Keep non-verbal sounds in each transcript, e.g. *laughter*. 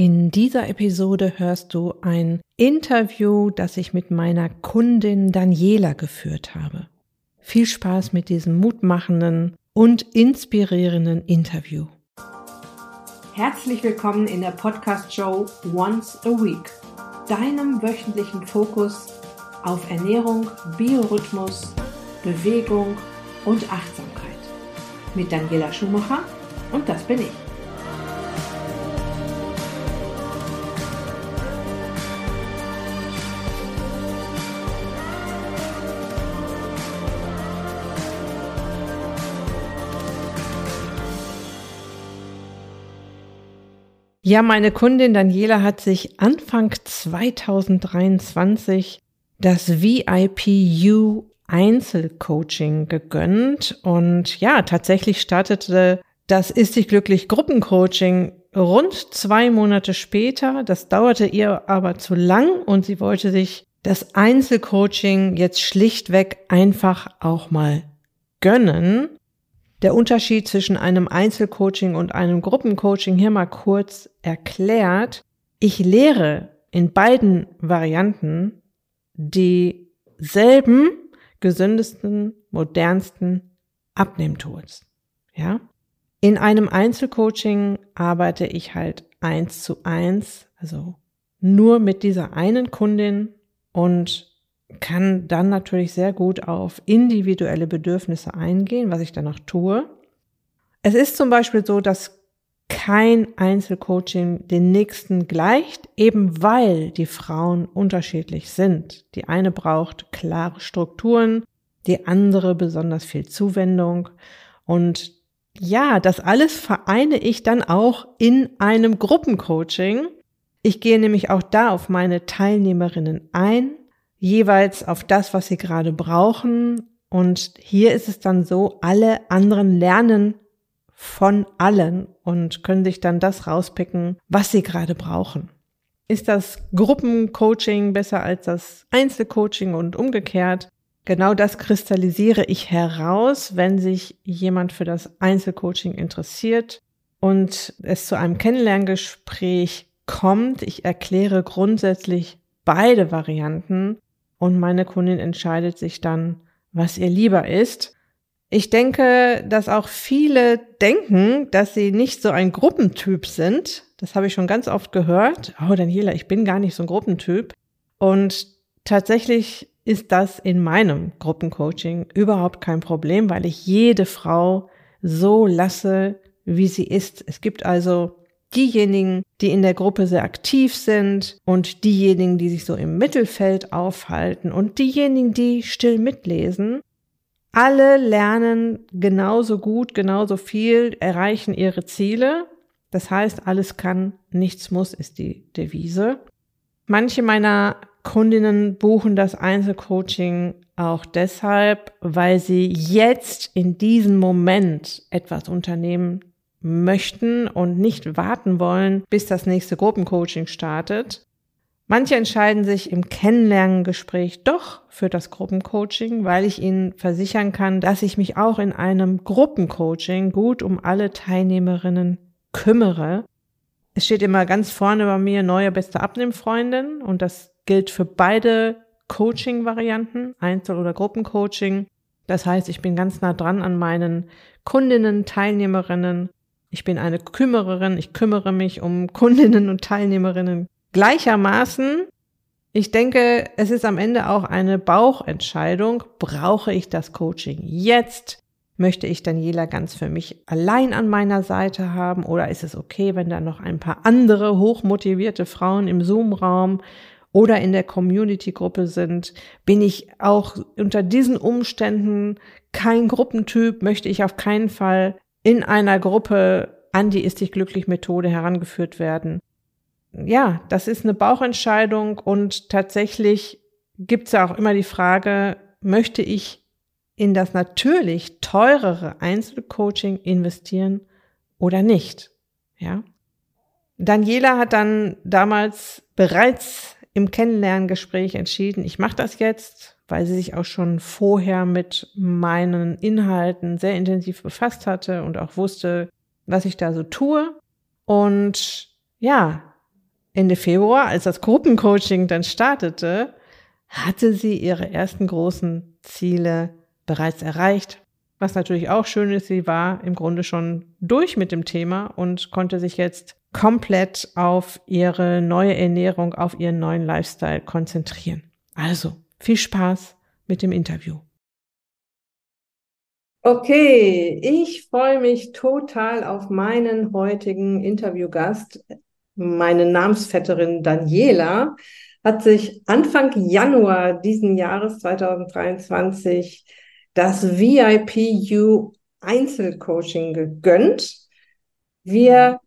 In dieser Episode hörst du ein Interview, das ich mit meiner Kundin Daniela geführt habe. Viel Spaß mit diesem mutmachenden und inspirierenden Interview. Herzlich willkommen in der Podcast-Show Once a Week, deinem wöchentlichen Fokus auf Ernährung, Biorhythmus, Bewegung und Achtsamkeit. Mit Daniela Schumacher und das bin ich. Ja, meine Kundin Daniela hat sich Anfang 2023 das VIPU Einzelcoaching gegönnt und ja, tatsächlich startete das Ist dich glücklich Gruppencoaching rund zwei Monate später. Das dauerte ihr aber zu lang und sie wollte sich das Einzelcoaching jetzt schlichtweg einfach auch mal gönnen. Der Unterschied zwischen einem Einzelcoaching und einem Gruppencoaching hier mal kurz erklärt. Ich lehre in beiden Varianten dieselben, gesündesten, modernsten Abnehmtools. Ja? In einem Einzelcoaching arbeite ich halt eins zu eins, also nur mit dieser einen Kundin und kann dann natürlich sehr gut auf individuelle Bedürfnisse eingehen, was ich dann auch tue. Es ist zum Beispiel so, dass kein Einzelcoaching den nächsten gleicht, eben weil die Frauen unterschiedlich sind. Die eine braucht klare Strukturen, die andere besonders viel Zuwendung. Und ja, das alles vereine ich dann auch in einem Gruppencoaching. Ich gehe nämlich auch da auf meine Teilnehmerinnen ein jeweils auf das, was sie gerade brauchen. Und hier ist es dann so, alle anderen lernen von allen und können sich dann das rauspicken, was sie gerade brauchen. Ist das Gruppencoaching besser als das Einzelcoaching und umgekehrt? Genau das kristallisiere ich heraus, wenn sich jemand für das Einzelcoaching interessiert und es zu einem Kennenlerngespräch kommt. Ich erkläre grundsätzlich beide Varianten und meine Kundin entscheidet sich dann, was ihr lieber ist. Ich denke, dass auch viele denken, dass sie nicht so ein Gruppentyp sind. Das habe ich schon ganz oft gehört. Oh, Daniela, ich bin gar nicht so ein Gruppentyp. Und tatsächlich ist das in meinem Gruppencoaching überhaupt kein Problem, weil ich jede Frau so lasse, wie sie ist. Es gibt also diejenigen, die in der Gruppe sehr aktiv sind und diejenigen, die sich so im Mittelfeld aufhalten und diejenigen, die still mitlesen. Alle lernen genauso gut, genauso viel, erreichen ihre Ziele. Das heißt, alles kann, nichts muss, ist die Devise. Manche meiner Kundinnen buchen das Einzelcoaching auch deshalb, weil sie jetzt in diesem Moment etwas unternehmen möchten und nicht warten wollen, bis das nächste Gruppencoaching startet. Manche entscheiden sich im Kennenlerngespräch doch für das Gruppencoaching, weil ich ihnen versichern kann, dass ich mich auch in einem Gruppencoaching gut um alle Teilnehmerinnen kümmere. Es steht immer ganz vorne bei mir neue beste Abnehmfreundin und das gilt für beide Coaching-Varianten, Einzel- oder Gruppencoaching. Das heißt, ich bin ganz nah dran an meinen Kundinnen, Teilnehmerinnen ich bin eine Kümmererin, ich kümmere mich um Kundinnen und Teilnehmerinnen gleichermaßen. Ich denke, es ist am Ende auch eine Bauchentscheidung. Brauche ich das Coaching jetzt? Möchte ich Daniela ganz für mich allein an meiner Seite haben? Oder ist es okay, wenn da noch ein paar andere hochmotivierte Frauen im Zoom-Raum oder in der Community-Gruppe sind? Bin ich auch unter diesen Umständen kein Gruppentyp? Möchte ich auf keinen Fall in einer Gruppe an die Ist dich glücklich Methode herangeführt werden. Ja, das ist eine Bauchentscheidung und tatsächlich gibt es ja auch immer die Frage, möchte ich in das natürlich teurere Einzelcoaching investieren oder nicht? Ja. Daniela hat dann damals bereits im Kennenlerngespräch entschieden, ich mache das jetzt, weil sie sich auch schon vorher mit meinen Inhalten sehr intensiv befasst hatte und auch wusste, was ich da so tue. Und ja, Ende Februar, als das Gruppencoaching dann startete, hatte sie ihre ersten großen Ziele bereits erreicht. Was natürlich auch schön ist, sie war im Grunde schon durch mit dem Thema und konnte sich jetzt komplett auf ihre neue Ernährung, auf ihren neuen Lifestyle konzentrieren. Also viel Spaß mit dem Interview. Okay, ich freue mich total auf meinen heutigen Interviewgast. Meine Namensvetterin Daniela hat sich Anfang Januar diesen Jahres 2023 das VIPU Einzelcoaching gegönnt. Wir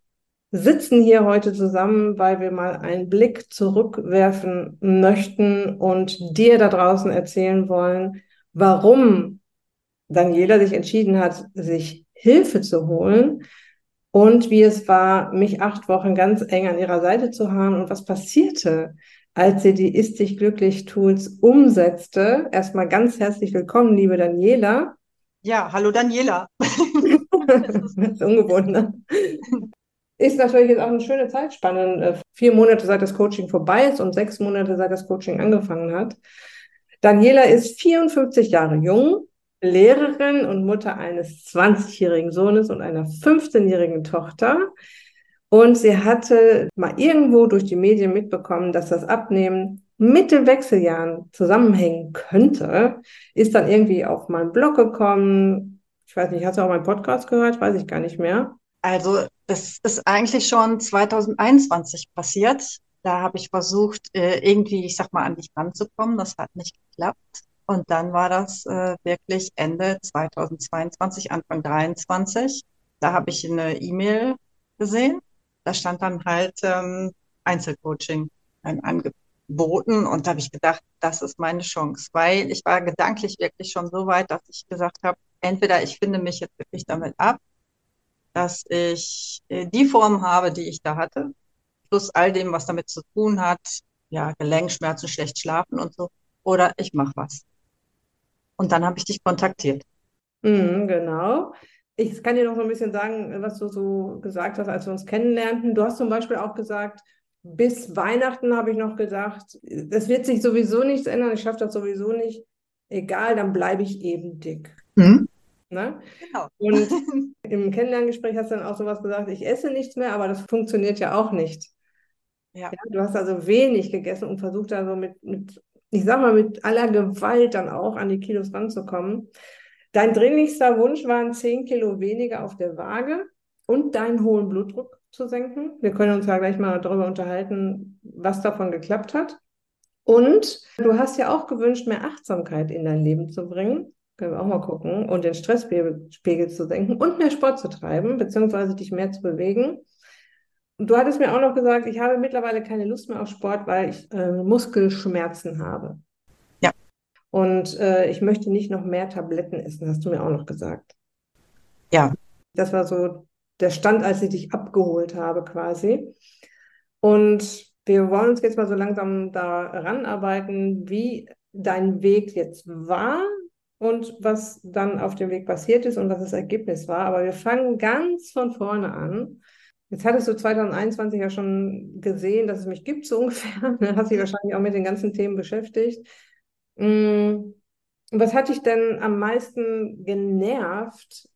sitzen hier heute zusammen, weil wir mal einen Blick zurückwerfen möchten und dir da draußen erzählen wollen, warum Daniela sich entschieden hat, sich Hilfe zu holen und wie es war, mich acht Wochen ganz eng an ihrer Seite zu haben und was passierte, als sie die Ist dich glücklich Tools umsetzte. Erstmal ganz herzlich willkommen, liebe Daniela. Ja, hallo Daniela. *laughs* das ist ungewohnt, ne? *laughs* Ist natürlich jetzt auch eine schöne Zeitspanne. Äh, vier Monate seit das Coaching vorbei ist und sechs Monate seit das Coaching angefangen hat. Daniela ist 54 Jahre jung, Lehrerin und Mutter eines 20-jährigen Sohnes und einer 15-jährigen Tochter. Und sie hatte mal irgendwo durch die Medien mitbekommen, dass das Abnehmen mit den Wechseljahren zusammenhängen könnte, ist dann irgendwie auf meinen Blog gekommen. Ich weiß nicht, hast du auch meinen Podcast gehört? Weiß ich gar nicht mehr. Also, das ist eigentlich schon 2021 passiert. Da habe ich versucht, äh, irgendwie, ich sag mal, an dich ranzukommen. Das hat nicht geklappt. Und dann war das äh, wirklich Ende 2022, Anfang 2023. Da habe ich eine E-Mail gesehen. Da stand dann halt ähm, Einzelcoaching ein angeboten und da habe ich gedacht, das ist meine Chance, weil ich war gedanklich wirklich schon so weit, dass ich gesagt habe, entweder ich finde mich jetzt wirklich damit ab, dass ich äh, die Form habe, die ich da hatte, plus all dem, was damit zu tun hat, ja, Gelenkschmerzen, schlecht schlafen und so, oder ich mache was. Und dann habe ich dich kontaktiert. Mhm, genau. Ich kann dir noch so ein bisschen sagen, was du so gesagt hast, als wir uns kennenlernten. Du hast zum Beispiel auch gesagt, bis Weihnachten habe ich noch gedacht, das wird sich sowieso nichts ändern, ich schaffe das sowieso nicht. Egal, dann bleibe ich eben dick. Mhm. Ne? Genau. Und *laughs* im Kennenlerngespräch hast du dann auch sowas gesagt, ich esse nichts mehr, aber das funktioniert ja auch nicht. Ja. ja du hast also wenig gegessen und versucht da so mit, mit ich sag mal, mit aller Gewalt dann auch an die Kilos ranzukommen. Dein dringlichster Wunsch waren 10 Kilo weniger auf der Waage und deinen hohen Blutdruck zu senken. Wir können uns ja gleich mal darüber unterhalten, was davon geklappt hat. Und du hast ja auch gewünscht, mehr Achtsamkeit in dein Leben zu bringen. Können wir auch mal gucken. Und den Stresspegel zu senken und mehr Sport zu treiben, beziehungsweise dich mehr zu bewegen. Du hattest mir auch noch gesagt, ich habe mittlerweile keine Lust mehr auf Sport, weil ich äh, Muskelschmerzen habe. Ja. Und äh, ich möchte nicht noch mehr Tabletten essen, hast du mir auch noch gesagt. Ja. Das war so der Stand, als ich dich abgeholt habe, quasi. Und wir wollen uns jetzt mal so langsam daran arbeiten, wie dein Weg jetzt war und was dann auf dem Weg passiert ist und was das Ergebnis war. Aber wir fangen ganz von vorne an. Jetzt hattest du 2021 ja schon gesehen, dass es mich gibt, so *laughs* ungefähr. Du hast dich wahrscheinlich auch mit den ganzen Themen beschäftigt. Mm, was hat dich denn am meisten genervt,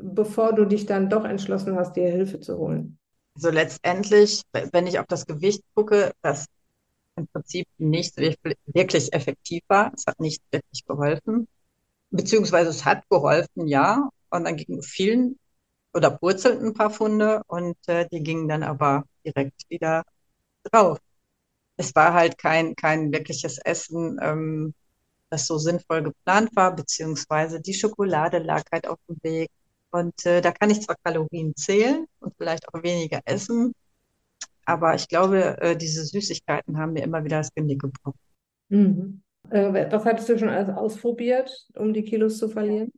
bevor du dich dann doch entschlossen hast, dir Hilfe zu holen? Also letztendlich, wenn ich auf das Gewicht gucke, das im Prinzip nicht wirklich effektiv war. Es hat nicht wirklich geholfen. Beziehungsweise es hat geholfen, ja. Und dann ging vielen oder purzelten ein paar Funde und äh, die gingen dann aber direkt wieder drauf. Es war halt kein, kein wirkliches Essen, ähm, das so sinnvoll geplant war, beziehungsweise die Schokolade lag halt auf dem Weg. Und äh, da kann ich zwar Kalorien zählen und vielleicht auch weniger essen, aber ich glaube, äh, diese Süßigkeiten haben mir immer wieder das Genick gebrochen. Mhm. Äh, was hattest du schon alles ausprobiert, um die Kilos zu verlieren?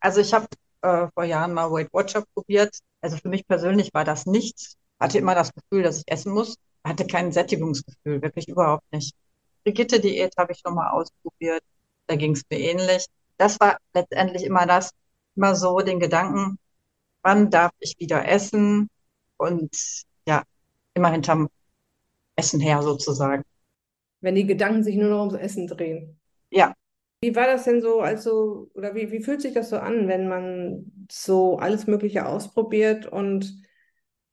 Also ich habe äh, vor Jahren mal Weight Watcher probiert. Also für mich persönlich war das nichts. Hatte immer das Gefühl, dass ich essen muss. Hatte kein Sättigungsgefühl, wirklich überhaupt nicht. Brigitte-Diät habe ich schon mal ausprobiert. Da ging es mir ähnlich. Das war letztendlich immer das, immer so den Gedanken, wann darf ich wieder essen? Und ja, immer hinterm Essen her sozusagen. Wenn die Gedanken sich nur noch ums Essen drehen. Ja. Wie war das denn so, also, oder wie, wie fühlt sich das so an, wenn man so alles Mögliche ausprobiert und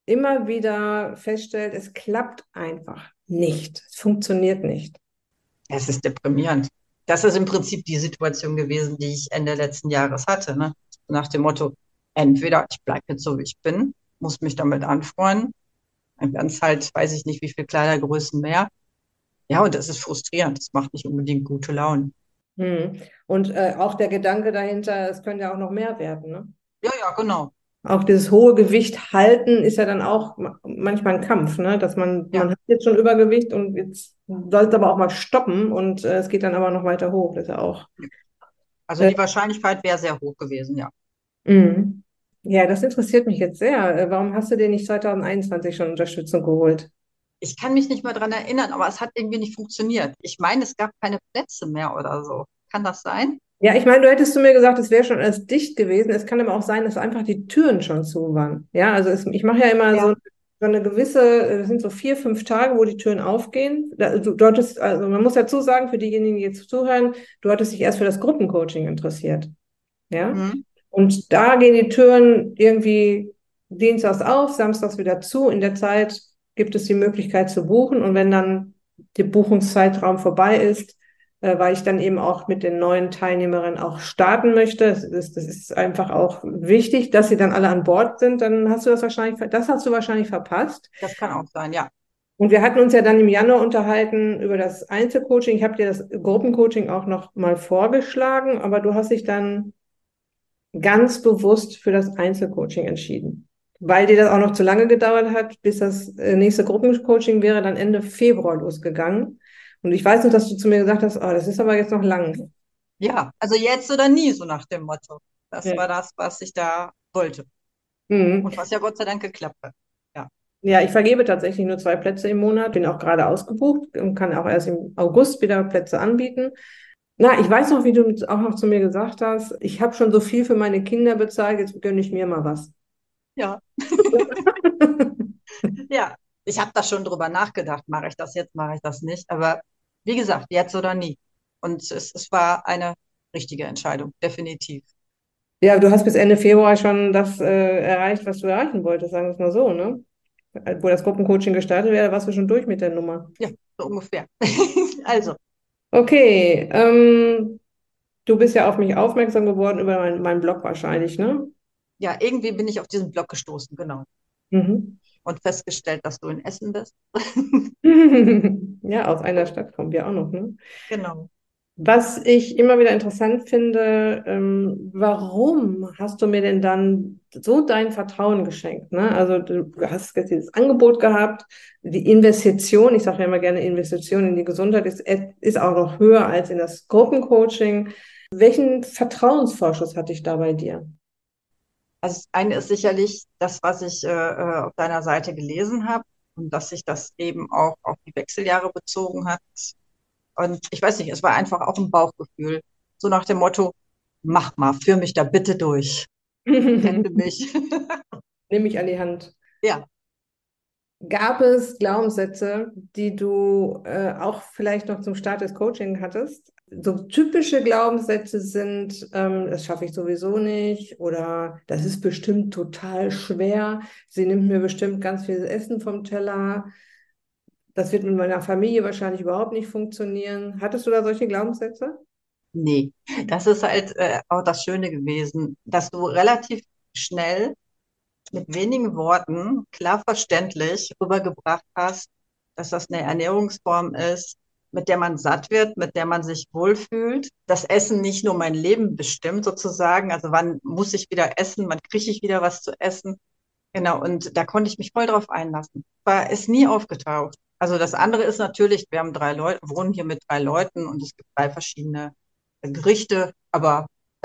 immer wieder feststellt, es klappt einfach nicht. Es funktioniert nicht. Es ist deprimierend. Das ist im Prinzip die Situation gewesen, die ich Ende letzten Jahres hatte. Ne? Nach dem Motto, entweder ich bleibe jetzt so, wie ich bin, muss mich damit anfreunden, dann werden es halt, weiß ich nicht, wie viel Kleidergrößen mehr. Ja, und das ist frustrierend. Das macht nicht unbedingt gute Laune. Hm. Und äh, auch der Gedanke dahinter, es könnte ja auch noch mehr werden, ne? Ja, ja, genau. Auch dieses hohe Gewicht halten ist ja dann auch manchmal ein Kampf, ne? Dass man, ja. man hat jetzt schon Übergewicht und jetzt soll es aber auch mal stoppen und äh, es geht dann aber noch weiter hoch. Das ist ja auch. Also die Wahrscheinlichkeit wäre sehr hoch gewesen, ja. Mhm. Ja, das interessiert mich jetzt sehr. Äh, warum hast du dir nicht 2021 schon Unterstützung geholt? Ich kann mich nicht mehr dran erinnern, aber es hat irgendwie nicht funktioniert. Ich meine, es gab keine Plätze mehr oder so. Kann das sein? Ja, ich meine, du hättest zu mir gesagt, es wäre schon alles dicht gewesen. Es kann aber auch sein, dass einfach die Türen schon zu waren. Ja, also es, ich mache ja immer ja. So, so, eine gewisse, das sind so vier, fünf Tage, wo die Türen aufgehen. Du, du hattest, also man muss dazu sagen, für diejenigen, die jetzt zuhören, du hattest dich erst für das Gruppencoaching interessiert. Ja. Mhm. Und da gehen die Türen irgendwie dienstags auf, samstags wieder zu. In der Zeit gibt es die Möglichkeit zu buchen. Und wenn dann der Buchungszeitraum vorbei ist, äh, weil ich dann eben auch mit den neuen Teilnehmerinnen auch starten möchte. Das ist, das ist einfach auch wichtig, dass sie dann alle an Bord sind. Dann hast du das wahrscheinlich, das hast du wahrscheinlich verpasst. Das kann auch sein, ja. Und wir hatten uns ja dann im Januar unterhalten über das Einzelcoaching. Ich habe dir das Gruppencoaching auch noch mal vorgeschlagen, aber du hast dich dann ganz bewusst für das Einzelcoaching entschieden. Weil dir das auch noch zu lange gedauert hat, bis das äh, nächste Gruppencoaching wäre dann Ende Februar losgegangen. Und ich weiß noch, dass du zu mir gesagt hast, oh, das ist aber jetzt noch lang. Ja, also jetzt oder nie, so nach dem Motto. Das ja. war das, was ich da wollte. Mhm. Und was ja Gott sei Dank geklappt hat. Ja. Ja, ich vergebe tatsächlich nur zwei Plätze im Monat, bin auch gerade ausgebucht und kann auch erst im August wieder Plätze anbieten. Na, ich weiß noch, wie du auch noch zu mir gesagt hast, ich habe schon so viel für meine Kinder bezahlt, jetzt gönne ich mir mal was. Ja. *laughs* ja, ich habe da schon drüber nachgedacht, mache ich das jetzt, mache ich das nicht. Aber wie gesagt, jetzt oder nie. Und es, es war eine richtige Entscheidung, definitiv. Ja, du hast bis Ende Februar schon das äh, erreicht, was du erreichen wolltest, sagen wir es mal so, ne? Wo das Gruppencoaching gestartet wäre, warst du schon durch mit der Nummer. Ja, so ungefähr. *laughs* also. Okay, ähm, du bist ja auf mich aufmerksam geworden über meinen mein Blog wahrscheinlich, ne? Ja, irgendwie bin ich auf diesen Blog gestoßen, genau. Mhm und festgestellt, dass du in Essen bist. *laughs* ja, aus einer Stadt kommen wir auch noch, ne? Genau. Was ich immer wieder interessant finde, ähm, warum hast du mir denn dann so dein Vertrauen geschenkt? Ne? Also du hast jetzt dieses Angebot gehabt, die Investition, ich sage ja immer gerne, Investition in die Gesundheit ist, ist auch noch höher als in das Gruppencoaching. Welchen Vertrauensvorschuss hatte ich da bei dir? Also das eine ist sicherlich das, was ich äh, äh, auf deiner Seite gelesen habe und dass sich das eben auch auf die Wechseljahre bezogen hat. Und ich weiß nicht, es war einfach auch ein Bauchgefühl. So nach dem Motto, mach mal, führ mich da bitte durch. Rette *laughs* mich. Nimm mich an die Hand. Ja. Gab es Glaubenssätze, die du äh, auch vielleicht noch zum Start des Coaching hattest, so typische Glaubenssätze sind, ähm, das schaffe ich sowieso nicht oder das ist bestimmt total schwer. Sie nimmt mir bestimmt ganz viel Essen vom Teller. Das wird mit meiner Familie wahrscheinlich überhaupt nicht funktionieren. Hattest du da solche Glaubenssätze? Nee, das ist halt äh, auch das Schöne gewesen, dass du relativ schnell mit wenigen Worten klar verständlich rübergebracht hast, dass das eine Ernährungsform ist, mit der man satt wird, mit der man sich wohlfühlt. Das Essen nicht nur mein Leben bestimmt sozusagen, also wann muss ich wieder essen, wann kriege ich wieder was zu essen. Genau, und da konnte ich mich voll drauf einlassen. War es nie aufgetaucht. Also das andere ist natürlich, wir haben drei Leute, wohnen hier mit drei Leuten und es gibt drei verschiedene Gerichte, aber *laughs*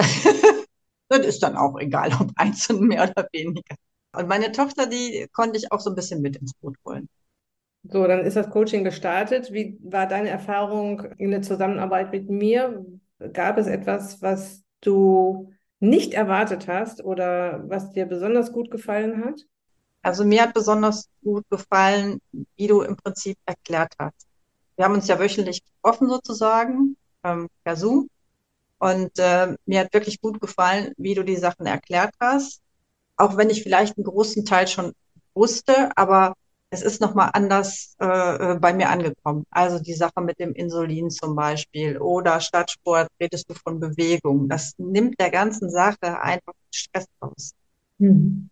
das ist dann auch egal, ob einzeln mehr oder weniger. Und meine Tochter, die konnte ich auch so ein bisschen mit ins Boot holen. So, dann ist das Coaching gestartet. Wie war deine Erfahrung in der Zusammenarbeit mit mir? Gab es etwas, was du nicht erwartet hast oder was dir besonders gut gefallen hat? Also mir hat besonders gut gefallen, wie du im Prinzip erklärt hast. Wir haben uns ja wöchentlich getroffen sozusagen, ähm, per Zoom. Und äh, mir hat wirklich gut gefallen, wie du die Sachen erklärt hast. Auch wenn ich vielleicht einen großen Teil schon wusste, aber es ist nochmal anders äh, äh, bei mir angekommen. Also die Sache mit dem Insulin zum Beispiel oder Stadtsport redest du von Bewegung. Das nimmt der ganzen Sache einfach Stress raus. Mhm.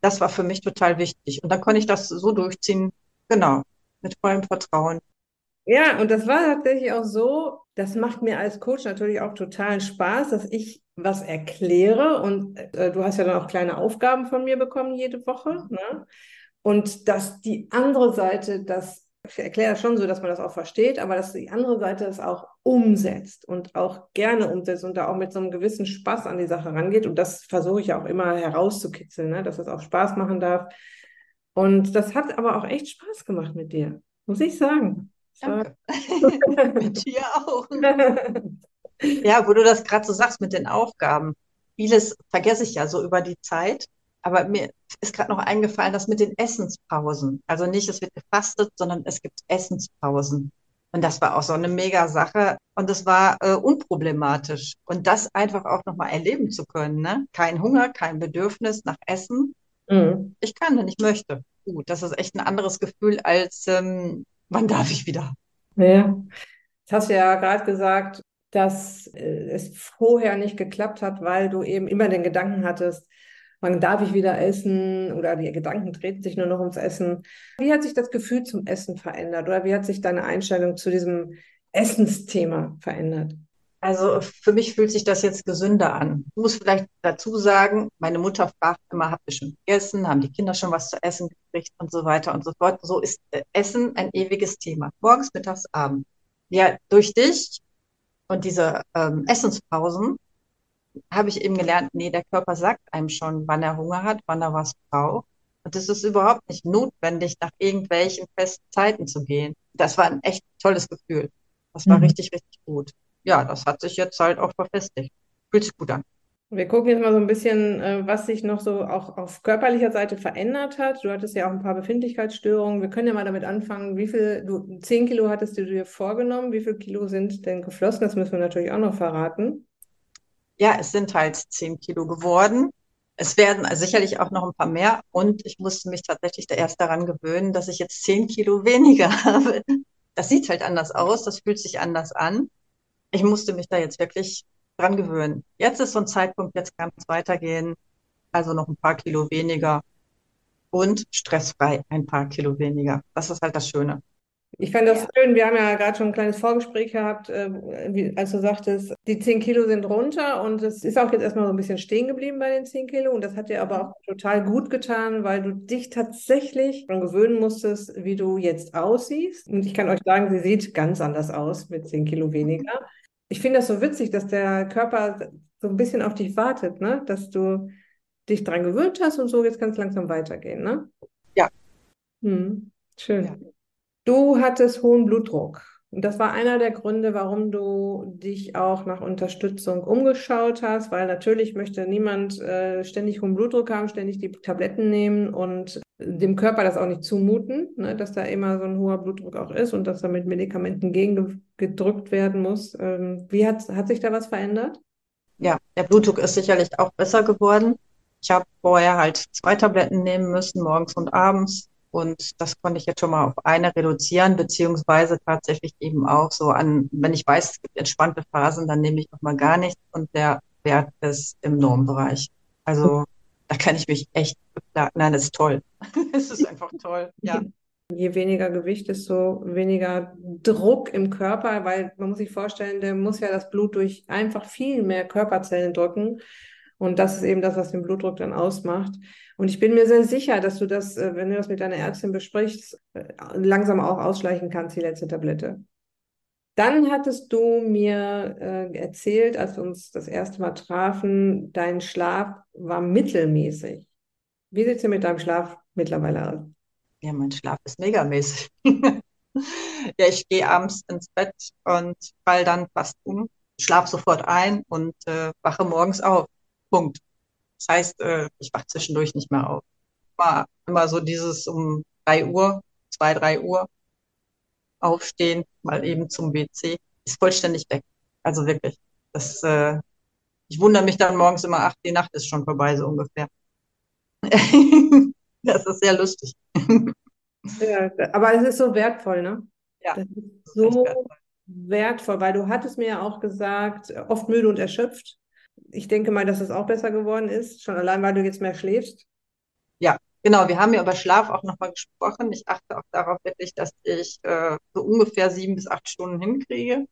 Das war für mich total wichtig. Und dann konnte ich das so durchziehen, genau, mit vollem Vertrauen. Ja, und das war tatsächlich auch so, das macht mir als Coach natürlich auch totalen Spaß, dass ich was erkläre und äh, du hast ja dann auch kleine Aufgaben von mir bekommen jede Woche. Ne? Und dass die andere Seite das, ich erkläre das schon so, dass man das auch versteht, aber dass die andere Seite es auch umsetzt und auch gerne umsetzt und da auch mit so einem gewissen Spaß an die Sache rangeht. Und das versuche ich auch immer herauszukitzeln, ne? dass es auch Spaß machen darf. Und das hat aber auch echt Spaß gemacht mit dir, muss ich sagen. Danke. *laughs* mit dir auch. *laughs* ja, wo du das gerade so sagst mit den Aufgaben. Vieles vergesse ich ja so über die Zeit. Aber mir ist gerade noch eingefallen, dass mit den Essenspausen. Also nicht, es wird gefastet, sondern es gibt Essenspausen. Und das war auch so eine mega Sache. Und es war äh, unproblematisch. Und das einfach auch nochmal erleben zu können. Ne? Kein Hunger, kein Bedürfnis nach Essen. Mhm. Ich kann, wenn ich möchte. Gut, das ist echt ein anderes Gefühl als, ähm, wann darf ich wieder? Ja, das hast du ja gerade gesagt, dass äh, es vorher nicht geklappt hat, weil du eben immer den Gedanken hattest, wann darf ich wieder essen oder die Gedanken drehen sich nur noch ums Essen. Wie hat sich das Gefühl zum Essen verändert oder wie hat sich deine Einstellung zu diesem Essensthema verändert? Also für mich fühlt sich das jetzt gesünder an. Ich muss vielleicht dazu sagen, meine Mutter fragt immer, habt ihr schon gegessen? Haben die Kinder schon was zu essen gekriegt? Und so weiter und so fort. So ist äh, Essen ein ewiges Thema. Morgens, mittags, abends. Ja, durch dich und diese ähm, Essenspausen habe ich eben gelernt, nee, der Körper sagt einem schon, wann er Hunger hat, wann er was braucht. Und es ist überhaupt nicht notwendig, nach irgendwelchen festen Zeiten zu gehen. Das war ein echt tolles Gefühl. Das war mhm. richtig, richtig gut. Ja, das hat sich jetzt halt auch verfestigt. Fühlt sich gut an. Wir gucken jetzt mal so ein bisschen, äh, was sich noch so auch auf körperlicher Seite verändert hat. Du hattest ja auch ein paar Befindlichkeitsstörungen. Wir können ja mal damit anfangen, wie viel, du, 10 Kilo hattest du dir vorgenommen. Wie viel Kilo sind denn geflossen? Das müssen wir natürlich auch noch verraten ja, es sind halt zehn Kilo geworden. Es werden also sicherlich auch noch ein paar mehr. Und ich musste mich tatsächlich da erst daran gewöhnen, dass ich jetzt zehn Kilo *laughs* weniger habe. Das sieht halt anders aus, das fühlt sich anders an. Ich musste mich da jetzt wirklich dran gewöhnen. Jetzt ist so ein Zeitpunkt, jetzt kann es weitergehen. Also noch ein paar Kilo weniger und stressfrei ein paar Kilo weniger. Das ist halt das Schöne. Ich fand das ja. schön. Wir haben ja gerade schon ein kleines Vorgespräch gehabt, äh, wie, als du sagtest, die 10 Kilo sind runter und es ist auch jetzt erstmal so ein bisschen stehen geblieben bei den 10 Kilo. Und das hat dir aber auch total gut getan, weil du dich tatsächlich daran gewöhnen musstest, wie du jetzt aussiehst. Und ich kann euch sagen, sie sieht ganz anders aus mit 10 Kilo weniger. Ich finde das so witzig, dass der Körper so ein bisschen auf dich wartet, ne? dass du dich daran gewöhnt hast und so jetzt ganz langsam weitergehen. Ne? Ja. Hm, schön. Ja. Du hattest hohen Blutdruck. Und das war einer der Gründe, warum du dich auch nach Unterstützung umgeschaut hast, weil natürlich möchte niemand äh, ständig hohen Blutdruck haben, ständig die Tabletten nehmen und dem Körper das auch nicht zumuten, ne, dass da immer so ein hoher Blutdruck auch ist und dass da mit Medikamenten gegengedrückt werden muss. Ähm, wie hat, hat sich da was verändert? Ja, der Blutdruck ist sicherlich auch besser geworden. Ich habe vorher halt zwei Tabletten nehmen müssen, morgens und abends. Und das konnte ich jetzt schon mal auf eine reduzieren, beziehungsweise tatsächlich eben auch so an, wenn ich weiß, es gibt entspannte Phasen, dann nehme ich noch mal gar nichts und der Wert ist im Normbereich. Also da kann ich mich echt. Nein, das ist toll. *laughs* Es ist einfach toll, ja. Je weniger Gewicht, desto weniger Druck im Körper, weil man muss sich vorstellen, der muss ja das Blut durch einfach viel mehr Körperzellen drücken. Und das ist eben das, was den Blutdruck dann ausmacht. Und ich bin mir sehr sicher, dass du das, äh, wenn du das mit deiner Ärztin besprichst, äh, langsam auch ausschleichen kannst, die letzte Tablette. Dann hattest du mir äh, erzählt, als wir uns das erste Mal trafen, dein Schlaf war mittelmäßig. Wie sieht es denn mit deinem Schlaf mittlerweile aus? Ja, mein Schlaf ist megamäßig. *laughs* ja, ich gehe abends ins Bett und fall dann fast um, schlaf sofort ein und äh, wache morgens auf. Punkt. Das heißt, äh, ich wache zwischendurch nicht mehr auf. immer, immer so dieses um drei Uhr, zwei, drei Uhr aufstehen, mal eben zum WC, ist vollständig weg. Also wirklich. Das, äh, ich wundere mich dann morgens immer, ach, die Nacht ist schon vorbei, so ungefähr. *laughs* das ist sehr lustig. Ja, aber es ist so wertvoll, ne? Ja. So wertvoll. wertvoll, weil du hattest mir ja auch gesagt, oft müde und erschöpft. Ich denke mal, dass es auch besser geworden ist, schon allein, weil du jetzt mehr schläfst. Ja, genau. Wir haben ja über Schlaf auch nochmal gesprochen. Ich achte auch darauf wirklich, dass ich äh, so ungefähr sieben bis acht Stunden hinkriege.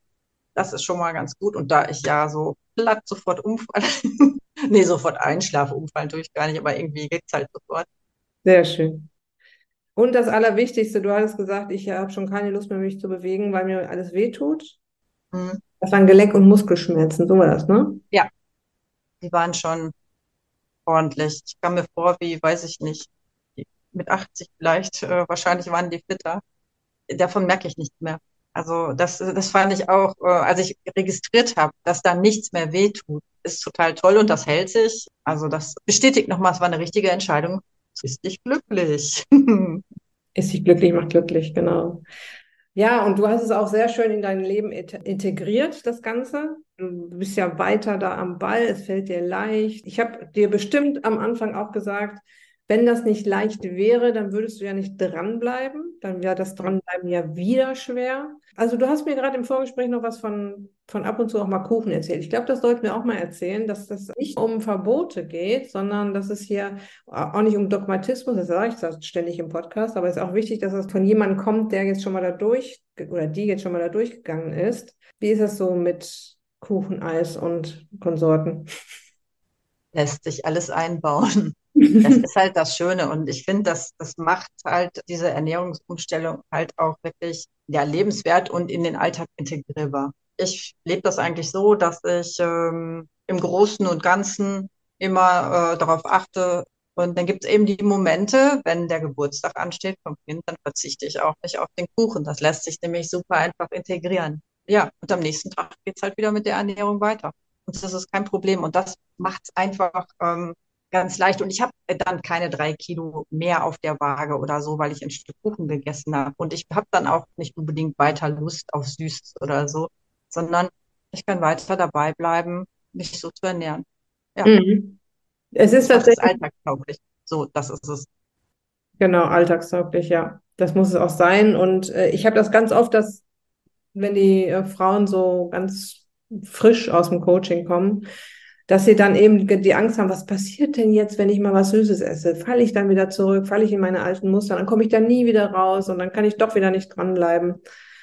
Das ist schon mal ganz gut. Und da ich ja so platt sofort umfalle, *laughs* nee, sofort einschlafe, umfallen tue ich gar nicht, aber irgendwie geht es halt sofort. Sehr schön. Und das Allerwichtigste, du hattest gesagt, ich habe schon keine Lust mehr, mich zu bewegen, weil mir alles wehtut. Mhm. Das waren Gelenk- und Muskelschmerzen, so war das, ne? Ja, die waren schon ordentlich. Ich kam mir vor, wie, weiß ich nicht, mit 80 vielleicht, äh, wahrscheinlich waren die fitter. Davon merke ich nicht mehr. Also das, das fand ich auch, äh, als ich registriert habe, dass da nichts mehr wehtut, ist total toll und das hält sich. Also das bestätigt nochmal, es war eine richtige Entscheidung. Ist dich glücklich. *laughs* ist dich glücklich, macht glücklich, genau. Ja, und du hast es auch sehr schön in dein Leben integriert, das Ganze. Du bist ja weiter da am Ball, es fällt dir leicht. Ich habe dir bestimmt am Anfang auch gesagt, wenn das nicht leicht wäre, dann würdest du ja nicht dranbleiben. Dann wäre das Dranbleiben ja wieder schwer. Also du hast mir gerade im Vorgespräch noch was von, von ab und zu auch mal Kuchen erzählt. Ich glaube, das sollten wir auch mal erzählen, dass das nicht um Verbote geht, sondern dass es hier auch nicht um Dogmatismus, das sage ich das ständig im Podcast, aber es ist auch wichtig, dass es von jemandem kommt, der jetzt schon mal da durch oder die jetzt schon mal da durchgegangen ist. Wie ist das so mit Kuchen, Eis und Konsorten? Lässt sich alles einbauen. *laughs* Das ist halt das Schöne und ich finde, das, das macht halt diese Ernährungsumstellung halt auch wirklich ja, lebenswert und in den Alltag integrierbar. Ich lebe das eigentlich so, dass ich ähm, im Großen und Ganzen immer äh, darauf achte, und dann gibt es eben die Momente, wenn der Geburtstag ansteht vom Kind, dann verzichte ich auch nicht auf den Kuchen. Das lässt sich nämlich super einfach integrieren. Ja, und am nächsten Tag geht es halt wieder mit der Ernährung weiter. Und das ist kein Problem. Und das macht es einfach ähm, ganz leicht. Und ich habe dann keine drei Kilo mehr auf der Waage oder so, weil ich ein Stück Kuchen gegessen habe. Und ich habe dann auch nicht unbedingt weiter Lust auf Süßes oder so, sondern ich kann weiter dabei bleiben, mich so zu ernähren. Ja. Mhm. Es ist das tatsächlich alltagstauglich. So, das ist es. Genau, alltagstauglich, ja. Das muss es auch sein. Und äh, ich habe das ganz oft, dass wenn die äh, Frauen so ganz frisch aus dem Coaching kommen, dass sie dann eben die Angst haben, was passiert denn jetzt, wenn ich mal was Süßes esse? Falle ich dann wieder zurück? Falle ich in meine alten Muster? Dann komme ich da nie wieder raus und dann kann ich doch wieder nicht dranbleiben.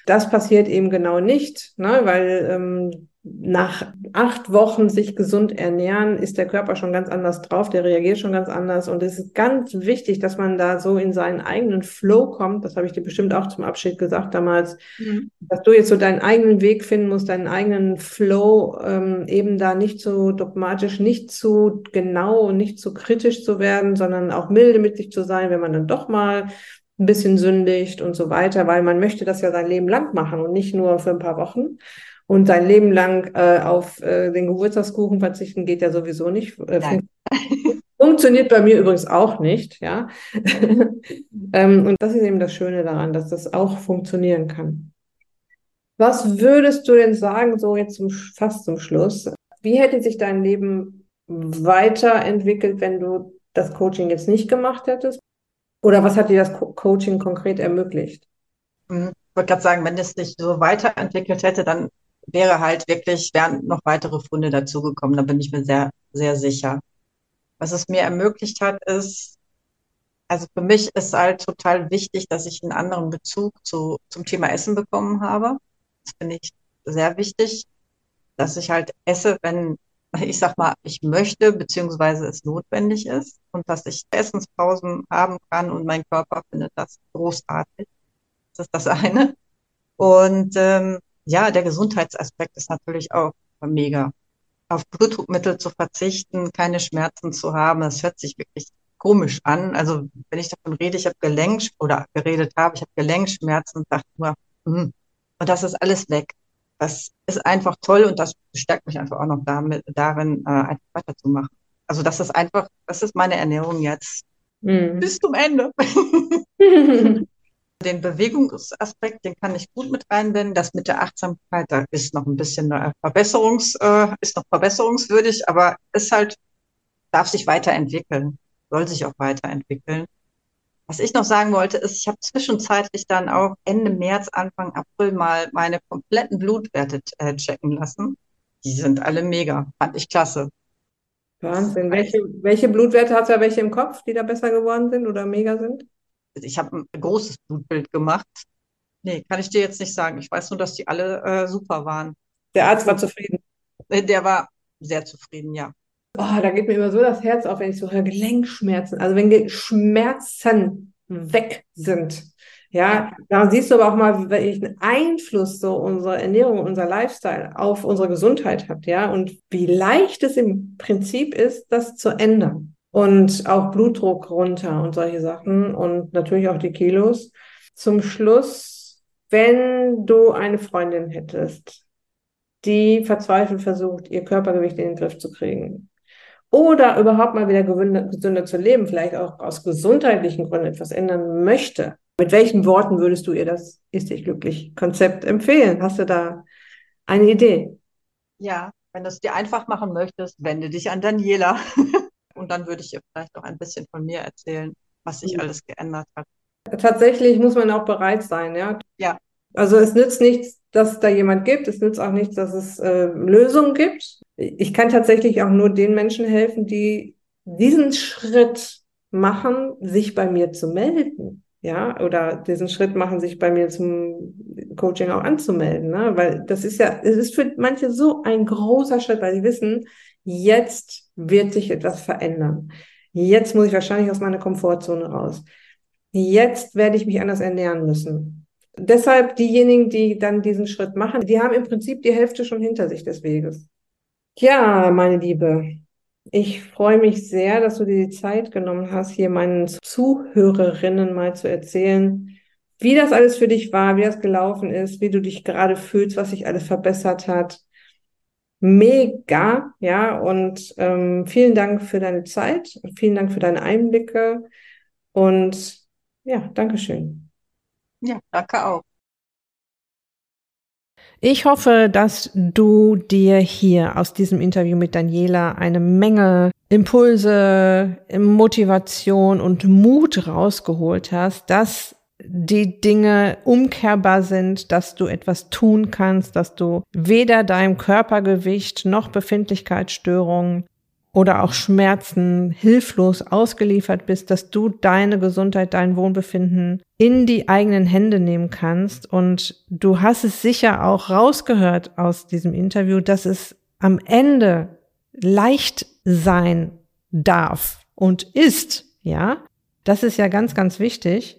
Das passiert eben genau nicht, ne? weil ähm, nach acht Wochen sich gesund ernähren, ist der Körper schon ganz anders drauf, der reagiert schon ganz anders. Und es ist ganz wichtig, dass man da so in seinen eigenen Flow kommt. Das habe ich dir bestimmt auch zum Abschied gesagt damals, mhm. dass du jetzt so deinen eigenen Weg finden musst, deinen eigenen Flow, ähm, eben da nicht so dogmatisch, nicht zu genau und nicht zu kritisch zu werden, sondern auch milde mit sich zu sein, wenn man dann doch mal ein bisschen sündigt und so weiter, weil man möchte das ja sein Leben lang machen und nicht nur für ein paar Wochen. Und sein Leben lang äh, auf äh, den Geburtstagskuchen verzichten geht ja sowieso nicht. Äh, fun funktioniert bei mir übrigens auch nicht, ja. *laughs* ähm, und das ist eben das Schöne daran, dass das auch funktionieren kann. Was würdest du denn sagen, so jetzt zum, fast zum Schluss? Wie hätte sich dein Leben weiterentwickelt, wenn du das Coaching jetzt nicht gemacht hättest? Oder was hat dir das Co Coaching konkret ermöglicht? Hm, ich wollte gerade sagen, wenn es sich so weiterentwickelt hätte, dann wäre halt wirklich, wären noch weitere Funde dazugekommen, da bin ich mir sehr, sehr sicher. Was es mir ermöglicht hat, ist, also für mich ist halt total wichtig, dass ich einen anderen Bezug zu, zum Thema Essen bekommen habe. Das finde ich sehr wichtig, dass ich halt esse, wenn *laughs* ich sag mal, ich möchte, beziehungsweise es notwendig ist und dass ich Essenspausen haben kann und mein Körper findet das großartig. Das ist das *laughs* eine. Und ähm, ja, der Gesundheitsaspekt ist natürlich auch mega. Auf Blutdruckmittel zu verzichten, keine Schmerzen zu haben, das hört sich wirklich komisch an. Also wenn ich davon rede, ich habe Gelenk oder geredet habe, ich habe Gelenkschmerzen und dachte nur, hm, und das ist alles weg. Das ist einfach toll und das bestärkt mich einfach auch noch damit, darin, äh, einfach weiterzumachen. Also das ist einfach, das ist meine Ernährung jetzt. Mhm. Bis zum Ende. *laughs* *laughs* den Bewegungsaspekt, den kann ich gut mit reinwenden. Das mit der Achtsamkeit, da ist noch ein bisschen Verbesserungs, äh, ist noch verbesserungswürdig, aber ist halt, darf sich weiterentwickeln, soll sich auch weiterentwickeln. Was ich noch sagen wollte, ist, ich habe zwischenzeitlich dann auch Ende März, Anfang April mal meine kompletten Blutwerte äh, checken lassen. Die sind alle mega. Fand ich klasse. Wahnsinn. Welche, welche Blutwerte hast du da welche im Kopf, die da besser geworden sind oder mega sind? Ich habe ein großes Blutbild gemacht. Nee, kann ich dir jetzt nicht sagen. Ich weiß nur, dass die alle äh, super waren. Der Arzt war zufrieden. Äh, der war sehr zufrieden, ja. Oh, da geht mir immer so das Herz auf, wenn ich so höre Gelenkschmerzen. Also wenn Schmerzen weg sind. Ja, da siehst du aber auch mal, welchen Einfluss so unsere Ernährung, unser Lifestyle auf unsere Gesundheit hat, ja, und wie leicht es im Prinzip ist, das zu ändern. Und auch Blutdruck runter und solche Sachen und natürlich auch die Kilos. Zum Schluss, wenn du eine Freundin hättest, die verzweifelt versucht, ihr Körpergewicht in den Griff zu kriegen, oder überhaupt mal wieder gesünder zu leben, vielleicht auch aus gesundheitlichen Gründen etwas ändern möchte, mit welchen Worten würdest du ihr das Ist dich glücklich Konzept empfehlen? Hast du da eine Idee? Ja, wenn du es dir einfach machen möchtest, wende dich an Daniela. *laughs* Und dann würde ich ihr vielleicht auch ein bisschen von mir erzählen, was sich alles geändert hat. Tatsächlich muss man auch bereit sein, ja. Ja. Also es nützt nichts, dass es da jemand gibt. Es nützt auch nichts, dass es äh, Lösungen gibt. Ich kann tatsächlich auch nur den Menschen helfen, die diesen Schritt machen, sich bei mir zu melden ja, oder diesen Schritt machen, sich bei mir zum Coaching auch anzumelden, ne? weil das ist ja, es ist für manche so ein großer Schritt, weil sie wissen, jetzt wird sich etwas verändern. Jetzt muss ich wahrscheinlich aus meiner Komfortzone raus. Jetzt werde ich mich anders ernähren müssen. Deshalb diejenigen, die dann diesen Schritt machen, die haben im Prinzip die Hälfte schon hinter sich des Weges. Ja, meine Liebe, ich freue mich sehr, dass du dir die Zeit genommen hast, hier meinen Zuhörerinnen mal zu erzählen, wie das alles für dich war, wie das gelaufen ist, wie du dich gerade fühlst, was sich alles verbessert hat. Mega, ja, und ähm, vielen Dank für deine Zeit, vielen Dank für deine Einblicke und ja, Dankeschön. Ja, danke auch. Ich hoffe, dass du dir hier aus diesem Interview mit Daniela eine Menge Impulse, Motivation und Mut rausgeholt hast, dass die Dinge umkehrbar sind, dass du etwas tun kannst, dass du weder deinem Körpergewicht noch Befindlichkeitsstörungen oder auch Schmerzen hilflos ausgeliefert bist, dass du deine Gesundheit, dein Wohnbefinden in die eigenen Hände nehmen kannst. Und du hast es sicher auch rausgehört aus diesem Interview, dass es am Ende leicht sein darf und ist, ja. Das ist ja ganz, ganz wichtig.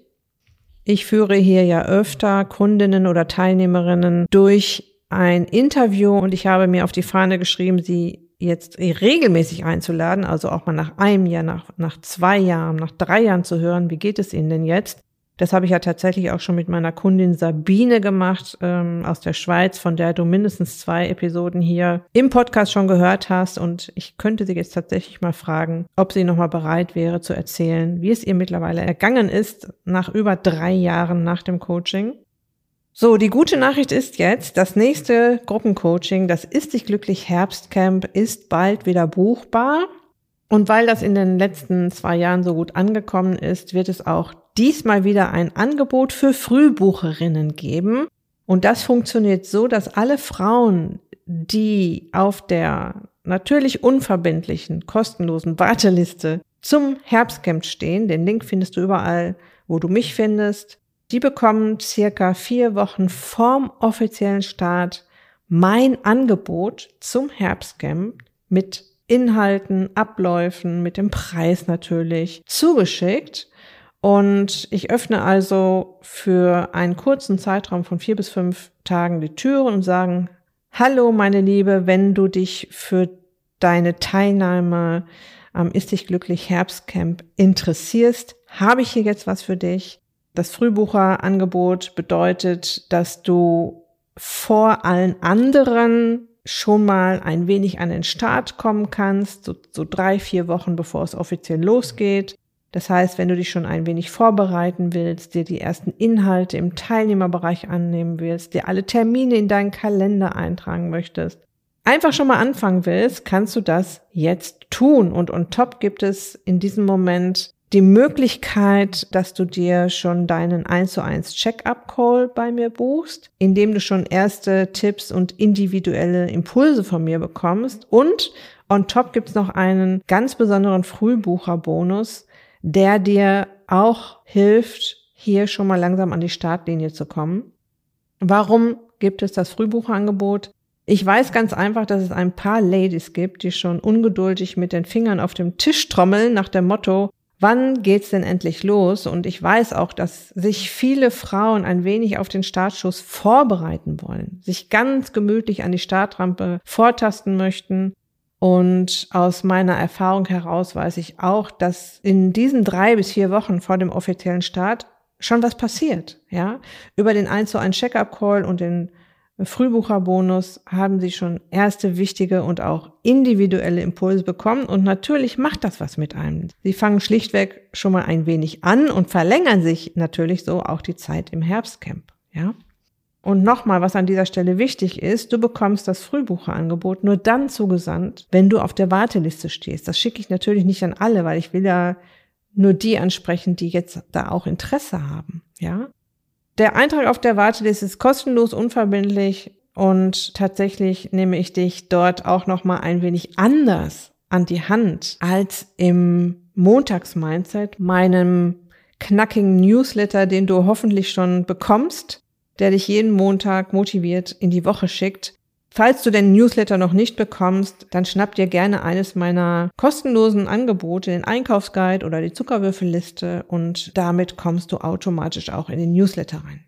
Ich führe hier ja öfter Kundinnen oder Teilnehmerinnen durch ein Interview und ich habe mir auf die Fahne geschrieben, sie jetzt regelmäßig einzuladen, also auch mal nach einem Jahr, nach, nach zwei Jahren, nach drei Jahren zu hören, wie geht es Ihnen denn jetzt? Das habe ich ja tatsächlich auch schon mit meiner Kundin Sabine gemacht ähm, aus der Schweiz, von der du mindestens zwei Episoden hier im Podcast schon gehört hast. Und ich könnte sie jetzt tatsächlich mal fragen, ob sie nochmal bereit wäre zu erzählen, wie es ihr mittlerweile ergangen ist nach über drei Jahren nach dem Coaching. So, die gute Nachricht ist jetzt, das nächste Gruppencoaching, das Ist dich glücklich Herbstcamp, ist bald wieder buchbar. Und weil das in den letzten zwei Jahren so gut angekommen ist, wird es auch diesmal wieder ein Angebot für Frühbucherinnen geben. Und das funktioniert so, dass alle Frauen, die auf der natürlich unverbindlichen, kostenlosen Warteliste zum Herbstcamp stehen, den Link findest du überall, wo du mich findest, die bekommen circa vier Wochen vorm offiziellen Start mein Angebot zum Herbstcamp mit Inhalten, Abläufen, mit dem Preis natürlich zugeschickt. Und ich öffne also für einen kurzen Zeitraum von vier bis fünf Tagen die Türen und sagen, hallo meine Liebe, wenn du dich für deine Teilnahme am Ist dich glücklich Herbstcamp interessierst, habe ich hier jetzt was für dich. Das Frühbucherangebot bedeutet, dass du vor allen anderen schon mal ein wenig an den Start kommen kannst, so, so drei, vier Wochen bevor es offiziell losgeht. Das heißt, wenn du dich schon ein wenig vorbereiten willst, dir die ersten Inhalte im Teilnehmerbereich annehmen willst, dir alle Termine in deinen Kalender eintragen möchtest, einfach schon mal anfangen willst, kannst du das jetzt tun. Und on top gibt es in diesem Moment die Möglichkeit, dass du dir schon deinen 1 zu 1 Check-up-Call bei mir buchst, indem du schon erste Tipps und individuelle Impulse von mir bekommst. Und on top gibt's noch einen ganz besonderen Frühbucherbonus, der dir auch hilft, hier schon mal langsam an die Startlinie zu kommen. Warum gibt es das Frühbucherangebot? Ich weiß ganz einfach, dass es ein paar Ladies gibt, die schon ungeduldig mit den Fingern auf dem Tisch trommeln nach dem Motto, wann geht's denn endlich los? Und ich weiß auch, dass sich viele Frauen ein wenig auf den Startschuss vorbereiten wollen, sich ganz gemütlich an die Startrampe vortasten möchten. Und aus meiner Erfahrung heraus weiß ich auch, dass in diesen drei bis vier Wochen vor dem offiziellen Start schon was passiert, ja. Über den 1 zu 1 Check-up Call und den Frühbucherbonus haben Sie schon erste wichtige und auch individuelle Impulse bekommen und natürlich macht das was mit einem. Sie fangen schlichtweg schon mal ein wenig an und verlängern sich natürlich so auch die Zeit im Herbstcamp, ja? Und nochmal, was an dieser Stelle wichtig ist, du bekommst das Frühbucherangebot nur dann zugesandt, wenn du auf der Warteliste stehst. Das schicke ich natürlich nicht an alle, weil ich will ja nur die ansprechen, die jetzt da auch Interesse haben, ja? Der Eintrag auf der Warteliste ist kostenlos, unverbindlich und tatsächlich nehme ich dich dort auch noch mal ein wenig anders an die Hand als im Montags-Mindset, meinem knackigen Newsletter, den du hoffentlich schon bekommst, der dich jeden Montag motiviert in die Woche schickt. Falls du den Newsletter noch nicht bekommst, dann schnapp dir gerne eines meiner kostenlosen Angebote, den Einkaufsguide oder die Zuckerwürfelliste und damit kommst du automatisch auch in den Newsletter rein.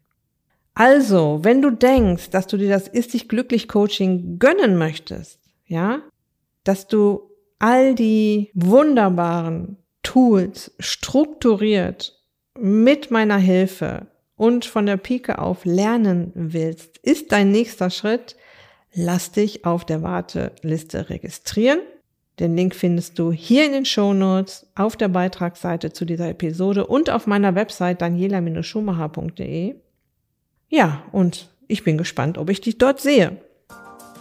Also, wenn du denkst, dass du dir das Ist dich glücklich Coaching gönnen möchtest, ja, dass du all die wunderbaren Tools strukturiert mit meiner Hilfe und von der Pike auf lernen willst, ist dein nächster Schritt, lass dich auf der Warteliste registrieren. Den Link findest du hier in den Show Notes, auf der Beitragsseite zu dieser Episode und auf meiner Website daniela-schumacher.de. Ja, und ich bin gespannt, ob ich dich dort sehe.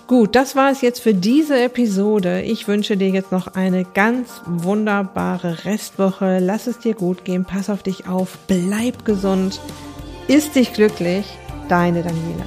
Gut, das war es jetzt für diese Episode. Ich wünsche dir jetzt noch eine ganz wunderbare Restwoche. Lass es dir gut gehen, pass auf dich auf, bleib gesund, ist dich glücklich, deine Daniela.